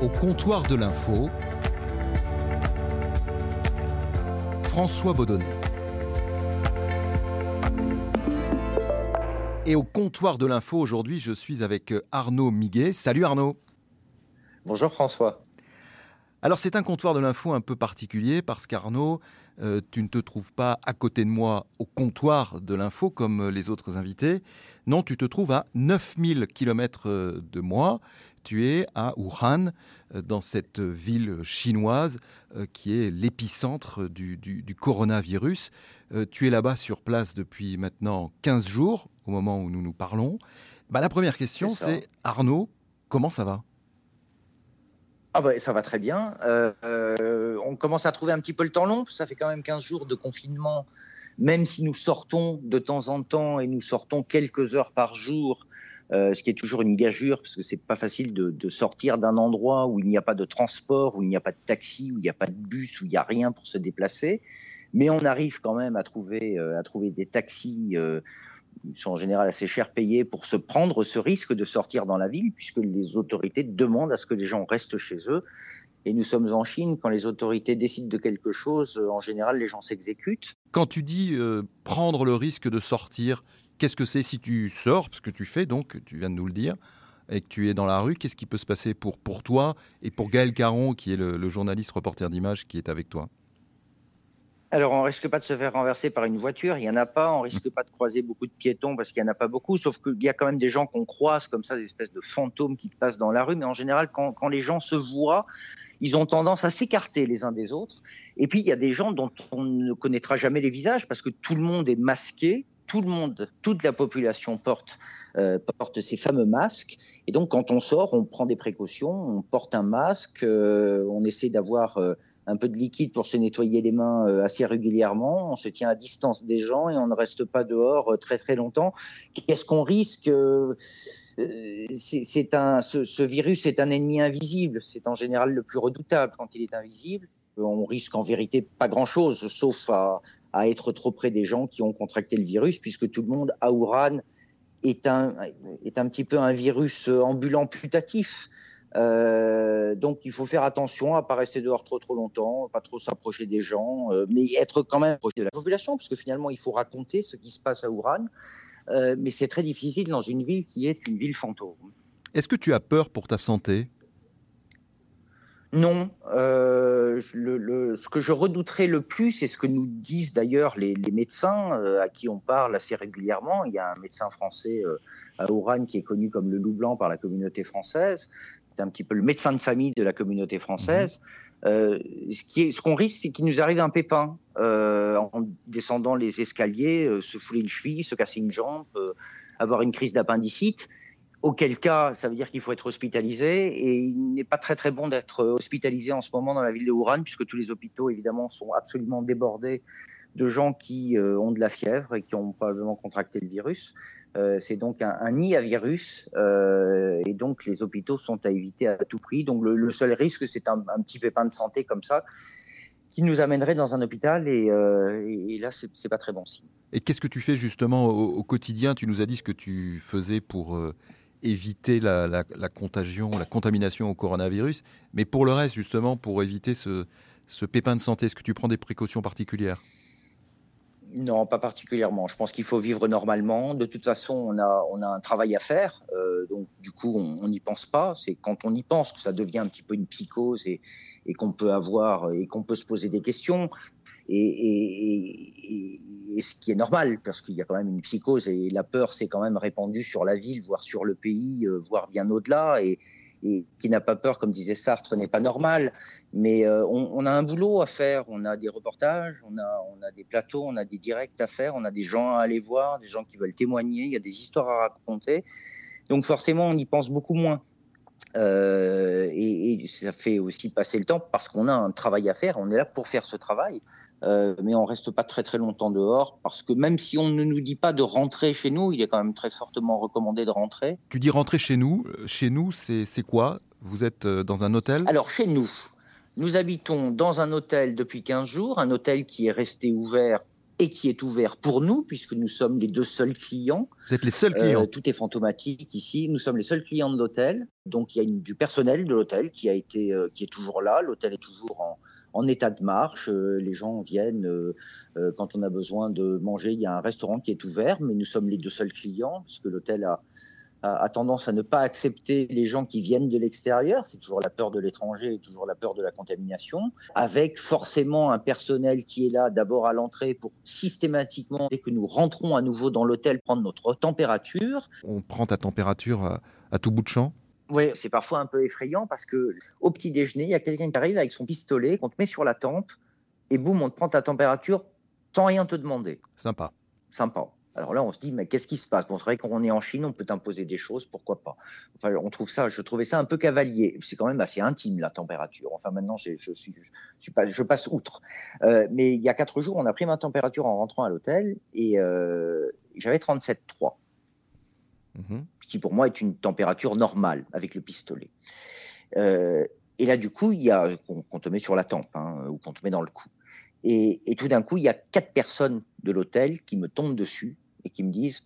Au comptoir de l'info, François Baudonnet. Et au comptoir de l'info, aujourd'hui, je suis avec Arnaud Miguet. Salut Arnaud. Bonjour François. Alors c'est un comptoir de l'info un peu particulier parce qu'Arnaud, euh, tu ne te trouves pas à côté de moi au comptoir de l'info comme les autres invités. Non, tu te trouves à 9000 km euh, de moi. Tu es à Wuhan, euh, dans cette ville chinoise qui est l'épicentre du, coronavirus. tu es là-bas sur place depuis maintenant 15 jours, au moment où nous nous parlons. Bah, la première question, c'est Arnaud, comment ça va? Ah bah, ça va très bien. Euh, euh, on commence à trouver un petit peu le temps long. Ça fait quand même 15 jours de confinement. Même si nous sortons de temps en temps et nous sortons quelques heures par jour, euh, ce qui est toujours une gageure parce que c'est pas facile de, sortir d'un endroit où il n'y a pas de transport, où il n'y a pas de taxi, où il n'y a pas de bus, où il n'y a rien pour se déplacer. Mais on arrive quand même à trouver, à trouver des taxis ils sont en général assez cher payés pour se prendre ce risque de sortir dans la ville, puisque les autorités demandent à ce que les gens restent chez eux. Et nous sommes en Chine, quand les autorités décident de quelque chose, euh, en général, les gens s'exécutent. Quand tu dis euh, prendre le risque de sortir, qu'est-ce que c'est si tu sors, parce que tu fais donc, tu viens de nous le dire, et que tu es dans la rue, qu'est-ce qui peut se passer pour, pour toi et pour Gaël Caron, qui est le, journaliste reporter d'image qui est avec toi? Alors, on risque pas de se faire renverser par une voiture, il y en a pas. On risque pas de croiser beaucoup de piétons parce qu'il y en a pas beaucoup. Sauf qu'il y a quand même des gens qu'on croise comme ça, des espèces de fantômes qui passent dans la rue. Mais en général, quand, quand les gens se voient, ils ont tendance à s'écarter les uns des autres. Et puis, il y a des gens dont on ne connaîtra jamais les visages parce que tout le monde est masqué. Tout le monde, toute la population porte, euh, porte ces fameux masques. Et donc, quand on sort, on prend des précautions, on porte un masque, euh, on essaie d'avoir euh, un peu de liquide pour se nettoyer les mains assez régulièrement. On se tient à distance des gens et on ne reste pas dehors très très longtemps. Qu'est-ce qu'on risque c'est un, ce, virus est un ennemi invisible. C'est en général le plus redoutable quand il est invisible. On risque en vérité pas grand-chose, sauf à, à, être trop près des gens qui ont contracté le virus, puisque tout le monde à Ouran est un, est un petit peu un virus ambulant putatif. Euh, donc il faut faire attention à pas rester dehors trop trop longtemps, pas trop s'approcher des gens, euh, mais être quand même proche de la population, parce que finalement il faut raconter ce qui se passe à Ouran. Euh, mais c'est très difficile dans une ville qui est une ville fantôme. Est-ce que tu as peur pour ta santé? Non. Euh, le, ce que je redouterais le plus, et ce que nous disent d'ailleurs les, les, médecins euh, à qui on parle assez régulièrement, il y a un médecin français euh, à Ouran qui est connu comme le loup blanc par la communauté française, c'est un petit peu le médecin de famille de la communauté française. Euh, ce qui est, ce qu'on risque, c'est qu'il nous arrive un pépin en descendant les escaliers, se fouler une cheville, se casser une jambe, avoir une crise d'appendicite auquel cas, ça veut dire qu'il faut être hospitalisé. Et il n'est pas très très bon d'être hospitalisé en ce moment dans la ville de Wuhan, puisque tous les hôpitaux, évidemment, sont absolument débordés de gens qui euh, ont de la fièvre et qui ont probablement contracté le virus. Euh, c'est donc un, nid à virus, euh, et donc les hôpitaux sont à éviter à tout prix. Donc le, seul risque, c'est un, petit pépin de santé comme ça qui nous amènerait dans un hôpital, et, là, c'est pas très bon signe. Et qu'est-ce que tu fais justement au, quotidien? Tu nous as dit ce que tu faisais pour éviter la, contagion, la contamination au coronavirus. Mais pour le reste, justement, pour éviter ce, pépin de santé, est-ce que tu prends des précautions particulières? Non, pas particulièrement. Je pense qu'il faut vivre normalement. De toute façon, on a, on a un travail à faire. Euh, donc, du coup, on n'y pense pas. C'est quand on y pense que ça devient un petit peu une psychose et, qu'on peut avoir et qu'on peut se poser des questions et, ce qui est normal, parce qu'il y a quand même une psychose et la peur s'est quand même répandue sur la ville, voire sur le pays, euh, voire bien au-delà. Et, qui n'a pas peur, comme disait Sartre, n'est pas normal. Mais euh, on, a un boulot à faire, on a des reportages, on a, des plateaux, on a des directs à faire, on a des gens à aller voir, des gens qui veulent témoigner, il y a des histoires à raconter. Donc forcément, on y pense beaucoup moins. Euh, et, ça fait aussi passer le temps parce qu'on a un travail à faire, on est là pour faire ce travail. Euh, mais on reste pas très très longtemps dehors parce que même si on ne nous dit pas de rentrer chez nous, il est quand même très fortement recommandé de rentrer. Tu dis rentrer chez nous. Euh, chez nous, c'est quoi? Vous êtes euh, dans un hôtel? Alors chez nous, nous habitons dans un hôtel depuis 15 jours, un hôtel qui est resté ouvert et qui est ouvert pour nous, puisque nous sommes les deux seuls clients. Vous êtes les seuls clients Tout est fantomatique ici. Nous sommes les seuls clients de l'hôtel. Donc il y a du personnel de l'hôtel qui, a été, qui est toujours là. L'hôtel est toujours en, en état de marche. les gens viennent quand on a besoin de manger. Il y a un restaurant qui est ouvert, mais nous sommes les deux seuls clients, puisque l'hôtel a tendance à ne pas accepter les gens qui viennent de l'extérieur, c'est toujours la peur de l'étranger toujours la peur de la contamination, avec forcément un personnel qui est là d'abord à l'entrée pour systématiquement, dès que nous rentrons à nouveau dans l'hôtel, prendre notre température. On prend ta température à, tout bout de champ? Oui, c'est parfois un peu effrayant parce que au petit déjeuner, il y a quelqu'un qui arrive avec son pistolet, qu'on te met sur la tempe, et boum, on te prend ta température sans rien te demander. Sympa. Sympa. Alors là, on se dit, mais qu'est-ce qui se passe? Bon, c'est vrai qu'on est en Chine, on peut imposer des choses, pourquoi pas? Enfin, on trouve ça, je trouvais ça un peu cavalier. C'est quand même assez intime la température. Enfin, maintenant, je, je suis, je, pas, je passe outre. Euh, mais il y a quatre jours, on a pris ma température en rentrant à l'hôtel et euh, j'avais 37,3. Mmh qui pour moi est une température normale avec le pistolet. Euh, et là, du coup, il y a qu'on te met sur la tempe hein, ou qu'on te met dans le cou. Et, tout d'un coup, il y a quatre personnes de l'hôtel qui me tombent dessus et qui me disent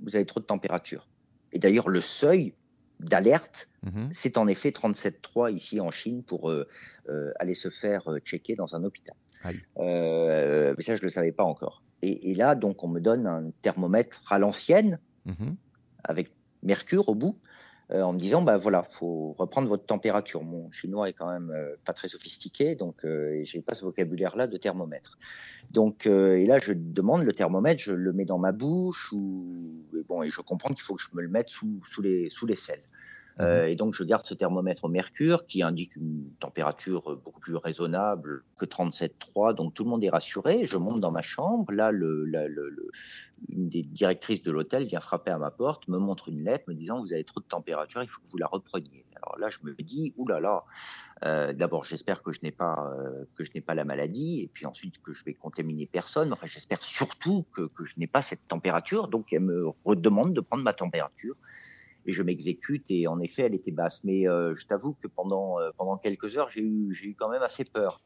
Vous avez trop de température. Et d'ailleurs, le seuil d'alerte, mhm. c'est en effet 37,3 ici en Chine pour euh, euh, aller se faire checker dans un hôpital. mais ça, je ne le savais pas encore. Et, là, donc, on me donne un thermomètre à l'ancienne, mhm. Avec mercure au bout, euh, en me disant bah voilà, faut reprendre votre température. Mon chinois est quand même euh, pas très sophistiqué, donc euh, j'ai pas ce vocabulaire-là de thermomètre. Donc et là je demande le thermomètre, je le mets dans ma bouche ou et bon et je comprends qu'il faut que je me le mette sous, sous les sous les selles. Euh, mhm. et donc, je garde ce thermomètre au mercure qui indique une température beaucoup plus raisonnable que 37,3. Donc, tout le monde est rassuré. Je monte dans ma chambre. Là, une des directrices de l'hôtel vient frapper à ma porte, me montre une lettre me disant Vous avez trop de température, il faut que vous la repreniez. Alors là, je me dis Ouh là là, euh, d'abord, j'espère que je n'ai pas euh, que je n'ai pas la maladie, et puis ensuite que je vais contaminer personne. Enfin, j'espère surtout que, que je n'ai pas cette température. Donc, elle me redemande de prendre ma température et je m'exécute. Et en effet, elle était basse. Mais euh, je t'avoue que pendant, euh, pendant quelques heures, j'ai eu, j'ai eu quand même assez peur.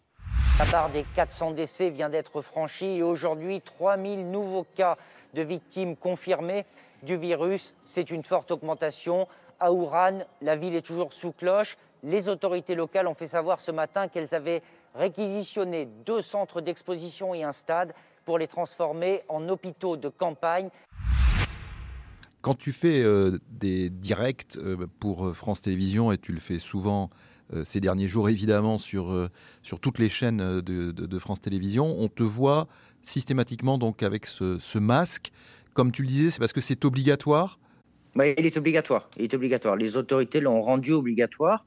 La barre des 400 décès vient d'être franchie et aujourd'hui, 3000 nouveaux cas de victimes confirmées du virus. C'est une forte augmentation. À Ouran, la ville est toujours sous cloche. Les autorités locales ont fait savoir ce matin qu'elles avaient réquisitionné deux centres d'exposition et un stade pour les transformer en hôpitaux de campagne. Quand tu fais euh, des directs euh, pour euh, France Télévisions, et tu le fais souvent ces derniers jours, évidemment, sur, sur toutes les chaînes de, France Télévisions, on te voit systématiquement donc avec ce, masque. Comme tu le disais, c'est parce que c'est obligatoire? Oui, il est obligatoire. Il est obligatoire. Les autorités l'ont rendu obligatoire.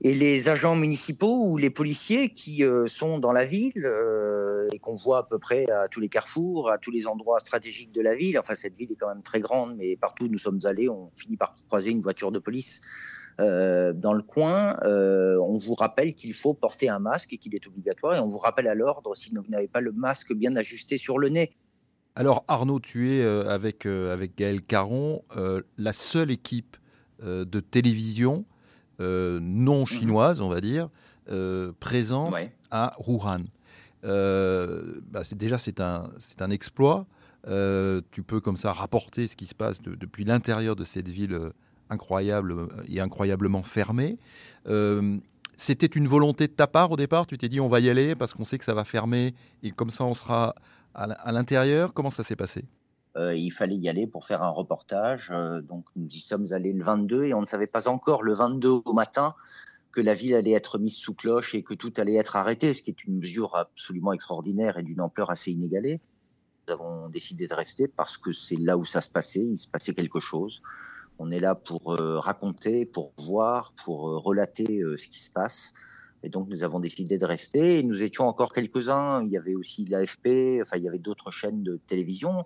Et les agents municipaux ou les policiers qui sont dans la ville et qu'on voit à peu près à tous les carrefours, à tous les endroits stratégiques de la ville, enfin cette ville est quand même très grande, mais partout où nous sommes allés, on finit par croiser une voiture de police euh, dans le coin. on vous rappelle qu'il faut porter un masque et qu'il est obligatoire et on vous rappelle à l'ordre si vous n'avez pas le masque bien ajusté sur le nez. Alors Arnaud, tu es avec, avec Gaël Caron la seule équipe de télévision euh, non mhm. chinoise, on va dire, euh, présente à Wuhan. Euh, bah, déjà, c'est un, exploit. tu peux comme ça rapporter ce qui se passe depuis l'intérieur de cette ville incroyable et incroyablement fermée. C'était une volonté de ta part au départ? Tu t'es dit on va y aller parce qu'on sait que ça va fermer et comme ça on sera à l'intérieur? Comment ça s'est passé? Euh, il fallait y aller pour faire un reportage. Euh, donc nous y sommes allés le 22 et on ne savait pas encore le 22 au matin que la ville allait être mise sous cloche et que tout allait être arrêté, ce qui est une mesure absolument extraordinaire et d'une ampleur assez inégalée. Nous avons décidé de rester parce que c'est là où ça se passait, il se passait quelque chose. On est là pour euh, raconter, pour voir, pour relater ce qui se passe. Et donc nous avons décidé de rester. Nous étions encore quelques-uns. Il y avait aussi l'AFP, enfin il y avait d'autres chaînes de télévision.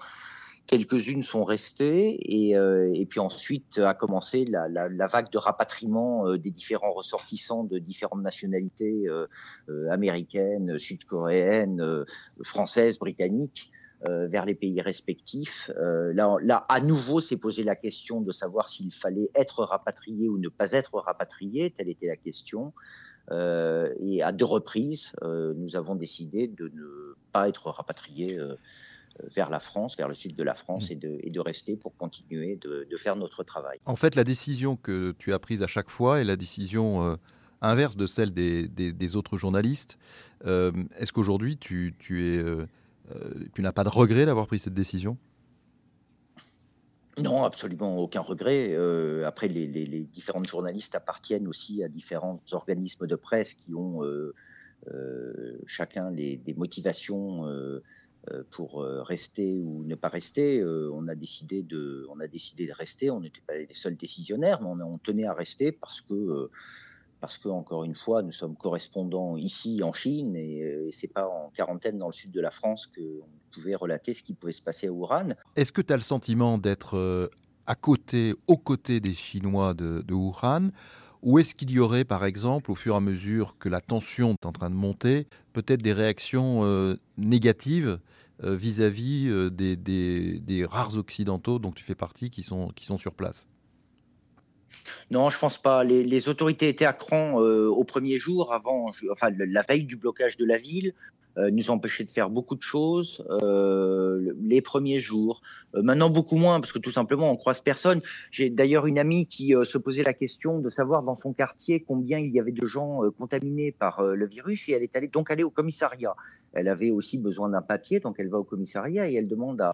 Quelques-unes sont restées et, euh, et, puis ensuite a commencé la, vague de rapatriement euh, des différents ressortissants de différentes nationalités euh, américaines, sud-coréennes, françaises, britanniques. vers les pays respectifs. là, à nouveau, s'est posé la question de savoir s'il fallait être rapatrié ou ne pas être rapatrié. Telle était la question. et à deux reprises, nous avons décidé de ne pas être rapatriés vers la France, vers le sud de la France, mmh. et, de, rester pour continuer de, faire notre travail. En fait, la décision que tu as prise à chaque fois est la décision inverse de celle des, autres journalistes. Est-ce qu'aujourd'hui, tu, tu, tu n'as pas de regret d'avoir pris cette décision? Non, absolument aucun regret. Euh, après, les, différents journalistes appartiennent aussi à différents organismes de presse qui ont euh, euh, chacun des motivations pour rester ou ne pas rester. on, a décidé de, on a décidé de rester. On n'était pas les seuls décisionnaires, mais on, tenait à rester parce que parce que encore une fois, nous sommes correspondants ici en Chine et, et c'est pas en quarantaine dans le sud de la France qu'on pouvait relater ce qui pouvait se passer à Wuhan. Est-ce que tu as le sentiment d'être euh, à côté, aux côtés des Chinois de, Wuhan? Ou est-ce qu'il y aurait, par exemple, au fur et à mesure que la tension est en train de monter, peut-être des réactions euh, négatives euh, vis-à-vis des, des, rares occidentaux dont tu fais partie qui sont, sur place non, je pense pas. Les, autorités étaient à cran euh, au premier jour, avant, la veille du blocage de la ville, euh, nous empêchaient de faire beaucoup de choses euh, les premiers jours. maintenant beaucoup moins parce que tout simplement on croise personne. J'ai d'ailleurs une amie qui se posait la question de savoir dans son quartier combien il y avait de gens contaminés par le virus et elle est allée donc allée au commissariat. Elle avait aussi besoin d'un papier donc elle va au commissariat et elle demande à,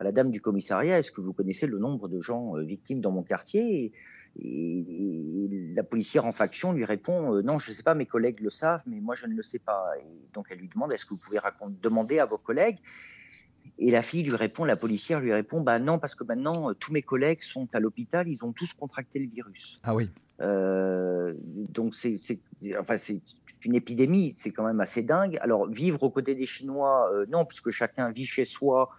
la dame du commissariat est-ce que vous connaissez le nombre de gens victimes dans mon quartier? La policière en faction lui répond euh, Non, je ne sais pas, mes collègues le savent, mais moi je ne le sais pas. Et donc elle lui demande Est-ce que vous pouvez demander à vos collègues? Et la fille lui répond La policière lui répond Bah non, parce que maintenant euh, tous mes collègues sont à l'hôpital, ils ont tous contracté le virus. Ah oui. Euh, donc c'est enfin, une épidémie, c'est quand même assez dingue. Alors vivre aux côtés des Chinois, non, puisque chacun vit chez soi.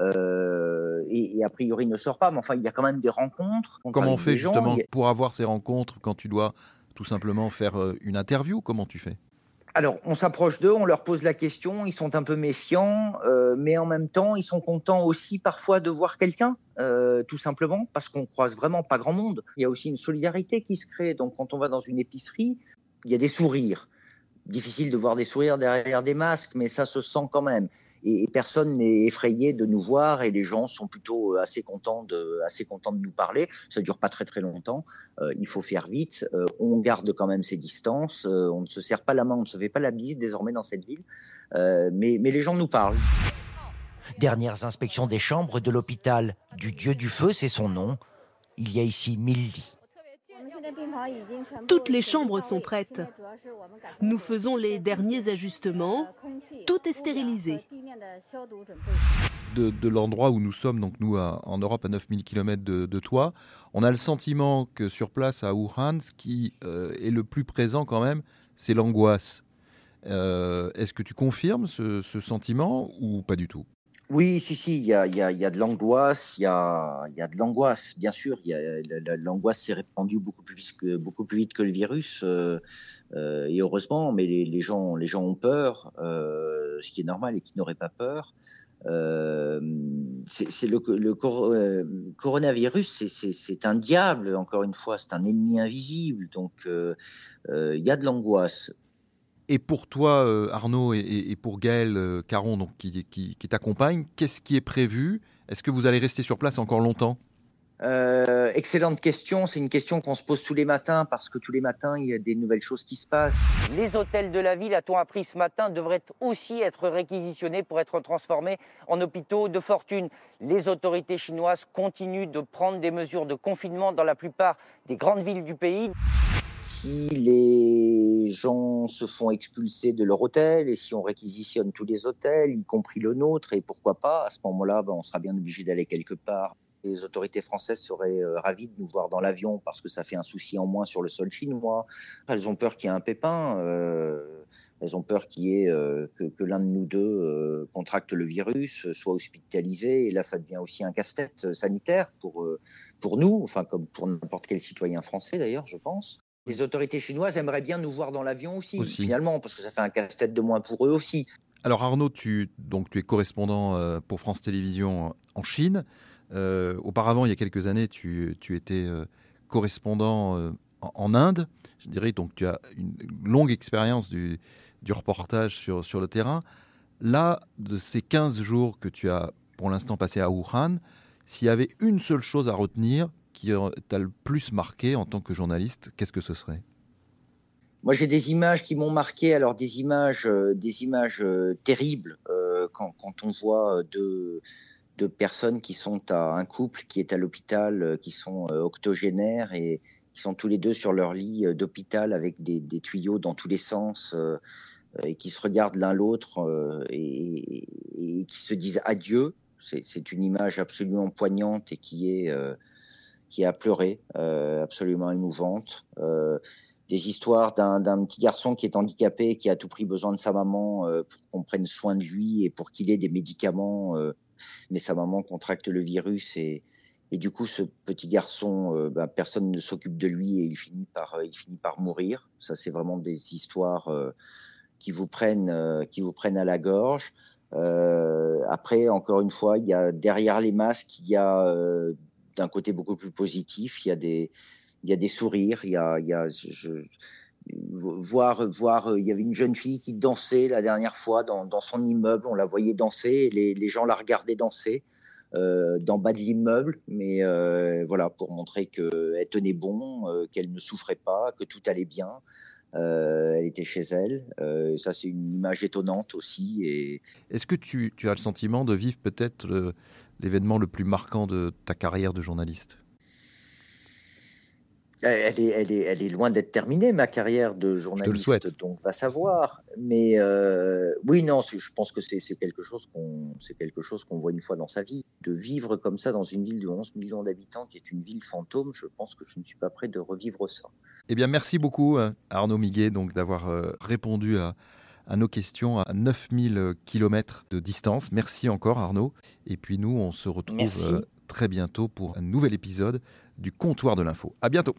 Euh, et, a priori ne sort pas. Mais enfin, il y a quand même des rencontres. Comment on fait justement pour avoir ces rencontres quand tu dois tout simplement faire euh, une interview Comment tu fais? Alors, on s'approche d'eux, on leur pose la question, ils sont un peu méfiants, euh, mais en même temps, ils sont contents aussi parfois de voir quelqu'un, tout simplement, parce qu'on croise vraiment pas grand monde. Il y a aussi une solidarité qui se crée. Donc, quand on va dans une épicerie, il y a des sourires. Difficile de voir des sourires derrière des masques, mais ça se sent quand même et, personne n'est effrayé de nous voir et les gens sont plutôt euh, assez contents de, assez contents de nous parler. Ça dure pas très très longtemps. Euh, il faut faire vite. Euh, on garde quand même ses distances. on ne se serre pas la main, on ne se fait pas la bise désormais dans cette ville. mais, mais les gens nous parlent. Dernières inspections des chambres de l'hôpital du Dieu du Feu, c'est son nom. Il y a ici mille lits. Toutes les chambres sont prêtes. Nous faisons les derniers ajustements. Tout est stérilisé. De, l'endroit où nous sommes, donc nous en Europe à 9000 km de, toi, on a le sentiment que sur place à Wuhan, ce qui euh, est le plus présent quand même, c'est l'angoisse. Euh, est-ce que tu confirmes ce sentiment ou pas du tout? Oui, si, si, il y a, de l'angoisse, il y a, de l'angoisse, bien sûr. L'angoisse s'est répandue beaucoup plus vite que, beaucoup plus vite que le virus, euh, euh, et heureusement, mais les, gens, les gens ont peur, euh, ce qui est normal et qui n'auraient pas peur. C'est le, coronavirus, c'est un diable, encore une fois, c'est un ennemi invisible, donc il y a de l'angoisse. Et pour toi, euh, Arnaud, et, pour Gaël euh, Caron, donc, qui, qui, t'accompagne, qu'est-ce qui est prévu? Est-ce que vous allez rester sur place encore longtemps? Euh, excellente question. C'est une question qu'on se pose tous les matins parce que tous les matins, il y a des nouvelles choses qui se passent. Les hôtels de la ville, a-t-on appris ce matin, devraient aussi être réquisitionnés pour être transformés en hôpitaux de fortune. Les autorités chinoises continuent de prendre des mesures de confinement dans la plupart des grandes villes du pays si les gens se font expulser de leur hôtel et si on réquisitionne tous les hôtels, y compris le nôtre, et pourquoi pas, à ce moment-là, ben, on sera bien obligé d'aller quelque part. Les autorités françaises seraient euh, ravies de nous voir dans l'avion parce que ça fait un souci en moins sur le sol chinois. Elles ont peur qu'il y ait un pépin. Euh, elles ont peur qu'il y ait euh, que, l'un de nous deux contracte le virus, soit hospitalisé. Et là, ça devient aussi un casse-tête sanitaire pour, pour nous, enfin comme pour n'importe quel citoyen français d'ailleurs, je pense les autorités chinoises aimeraient bien nous voir dans l'avion aussi, finalement, parce que ça fait un casse-tête de moins pour eux aussi. Alors Arnaud, tu, donc, tu es correspondant euh, pour France Télévisions en Chine. Euh, auparavant, il y a quelques années, tu, tu étais euh, correspondant en, Inde. Je dirais donc tu as une longue expérience du, du reportage sur, sur le terrain. Là, de ces 15 jours que tu as pour l'instant passé à Wuhan, s'il y avait une seule chose à retenir qui t'a le plus marqué en tant que journaliste, qu'est-ce que ce serait? Moi, j'ai des images qui m'ont marqué. Alors, des images, euh, des images euh, terribles euh, quand, on voit deux, personnes qui sont à un couple qui est à l'hôpital, qui sont octogénaires et qui sont tous les deux sur leur lit d'hôpital avec des, tuyaux dans tous les sens et qui se regardent l'un l'autre et, qui se disent adieu. C'est une image absolument poignante et qui est qui a pleuré, absolument émouvante des histoires d'un petit garçon qui est handicapé, qui a tout prix besoin de sa maman euh, pour qu'on prenne soin de lui et pour qu'il ait des médicaments. Euh, mais sa maman contracte le virus et, et du coup, ce petit garçon, euh, ben, personne ne s'occupe de lui et il finit par, il finit par mourir. Ça, c'est vraiment des histoires qui vous prennent, qui vous prennent à la gorge. après, encore une fois, il y a derrière les masques, il y a d'un côté beaucoup plus positif, il y a des il y a des sourires, il y a, il y a je, voir, voir, il y avait une jeune fille qui dansait la dernière fois dans, son immeuble, on la voyait danser, les, gens la regardaient danser euh, d'en bas de l'immeuble, mais euh, voilà, pour montrer qu'elle tenait bon, euh, qu'elle ne souffrait pas, que tout allait bien. Euh, elle était chez elle. Euh, ça, c'est une image étonnante aussi. Et... Est-ce que tu, tu, as le sentiment de vivre peut-être l'événement le plus marquant de ta carrière de journaliste elle est, elle, est, elle est loin d'être terminée, ma carrière de journaliste, donc va savoir. Mais euh, oui, non, je pense que c'est quelque chose qu'on quelque chose qu'on voit une fois dans sa vie. De vivre comme ça dans une ville de 11 millions d'habitants, qui est une ville fantôme, je pense que je ne suis pas prêt de revivre ça. Eh bien, merci beaucoup euh, Arnaud Miguet donc d'avoir euh, répondu à, à nos questions à 9000 km de distance. Merci encore Arnaud. Et puis nous, on se retrouve très bientôt pour un nouvel épisode du comptoir de l'info. À bientôt.